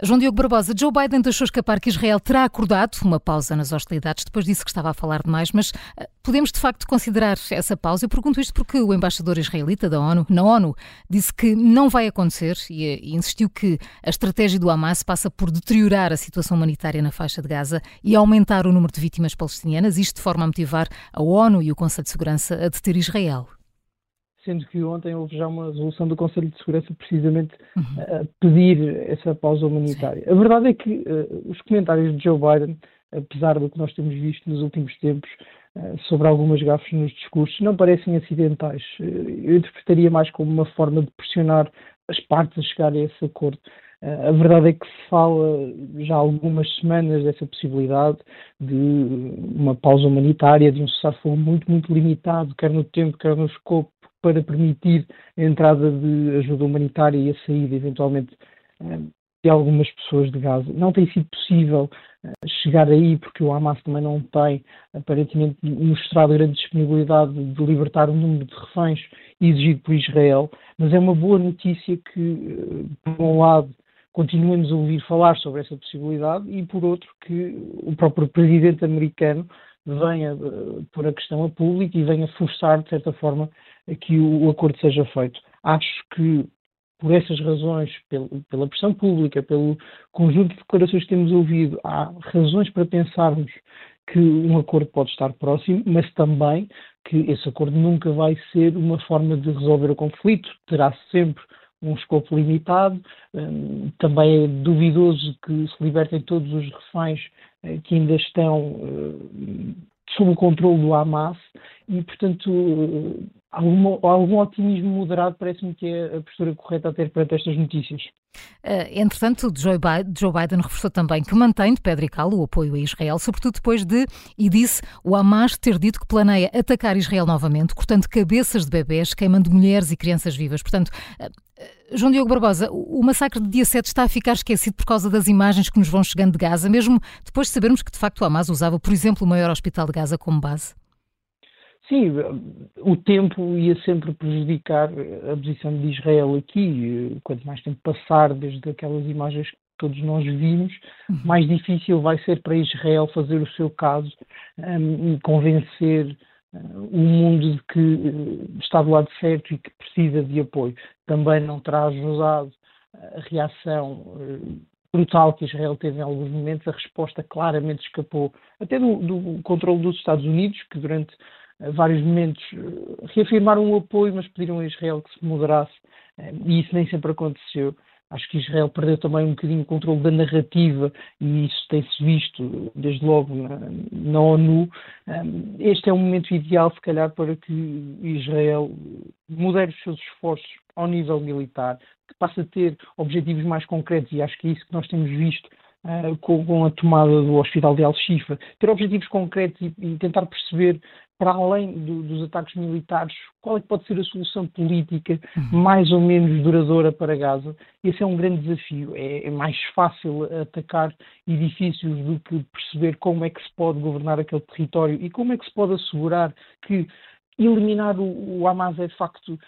João Diogo Barbosa, Joe Biden deixou escapar que Israel terá acordado. Uma pausa nas hostilidades, depois disse que estava a falar demais, mas uh, podemos de facto considerar essa pausa? Eu pergunto isto porque o embaixador israelita da ONU, na ONU, disse que não vai acontecer e, e insistiu que a estratégia do Hamas passa por deteriorar a situação humanitária na faixa de Gaza e aumentar o número de vítimas palestinianas, isto de forma a motivar a ONU e o Conselho de Segurança a deter Israel sendo que ontem houve já uma resolução do Conselho de Segurança precisamente uhum. a pedir essa pausa humanitária. Sim. A verdade é que uh, os comentários de Joe Biden, apesar do que nós temos visto nos últimos tempos uh, sobre algumas gafes nos discursos, não parecem acidentais. Uh, eu interpretaria mais como uma forma de pressionar as partes a chegar a esse acordo. A verdade é que se fala já há algumas semanas dessa possibilidade de uma pausa humanitária, de um cessar-fogo muito, muito limitado, quer no tempo, quer no escopo, para permitir a entrada de ajuda humanitária e a saída, eventualmente, eh, de algumas pessoas de Gaza. Não tem sido possível eh, chegar aí, porque o Hamas também não tem, aparentemente, mostrado grande disponibilidade de libertar o número de reféns exigido por Israel, mas é uma boa notícia que, eh, por um lado, continuemos a ouvir falar sobre essa possibilidade e, por outro, que o próprio presidente americano venha uh, pôr a questão a público e venha forçar, de certa forma, que o, acordo seja feito. Acho que, por essas razões, pela pressão pública, pelo conjunto de declarações que temos ouvido, há razões para pensarmos que um acordo pode estar próximo, mas também que esse acordo nunca vai ser uma forma de resolver o conflito, terá sempre um escopo limitado. Hum, também é duvidoso que se libertem todos os reféns eh, que ainda estão hum, sob o controle do Hamas e, portanto, algum, algum otimismo moderado parece-me que é a postura correta a ter perante estas notícias. Uh, entretanto, Joe Biden, Joe Biden, reforçou também que mantém de pedra e cal o apoio a Israel, sobretudo depois de, e disse, o Hamas ter dito que planeia atacar Israel novamente, cortando cabeças de bebés, queimando mulheres e crianças vivas. Portanto, uh, João Diogo Barbosa, o massacre de dia 7 está a ficar esquecido por causa das imagens que nos vão chegando de Gaza, mesmo depois de sabermos que de facto o Hamas usava, por exemplo, o maior hospital de Gaza como base? Sim, o tempo ia sempre prejudicar a posição de Israel aqui. Quanto mais tempo passar desde aquelas imagens que todos nós vimos, uhum. mais difícil vai ser para Israel fazer o seu caso um, e convencer uh, o mundo de que uh, está do lado certo e que precisa de apoio. Também não terá ajudado a reação brutal que Israel teve em alguns momentos, a resposta claramente escapou até do, do controle dos Estados Unidos, que durante vários momentos eh, reafirmaram o apoio, mas pediram a Israel que se moderasse, eh, e isso nem sempre aconteceu. Acho que Israel perdeu também um bocadinho o controle da narrativa e isso tem-se visto desde logo na, na, ONU. Eh, este é um momento ideal, se calhar, para que Israel modere os seus esforços ao nível militar, que passe a ter objetivos mais concretos e acho que é isso que nós temos visto Uh, com, com, a tomada do Hospital de Al-Shifa, ter objetivos concretos e, e tentar perceber para além do, dos ataques militares, qual é que pode ser a solução política uhum. mais ou menos duradoura para Gaza? Esse é um grande desafio. É, é, mais fácil atacar edifícios do que perceber como é que se pode governar aquele território e como é que se pode assegurar que eliminar o, o Hamas é de facto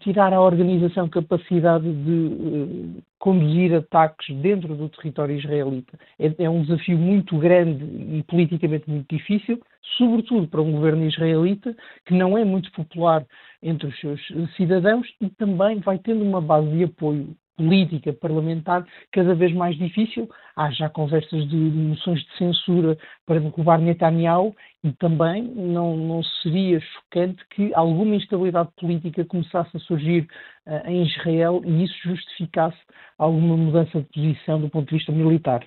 tirar à organização capacidade de uh, conduzir ataques dentro do território israelita. É, é, um desafio muito grande e politicamente muito difícil, sobretudo para um governo israelita que não é muito popular entre os seus cidadãos e também vai tendo uma base de apoio política parlamentar cada vez mais difícil. Há já conversas de moções de censura para derrubar Netanyahu e também não, não seria chocante que alguma instabilidade política começasse a surgir uh, em Israel e isso justificasse alguma mudança de posição do ponto de vista militar.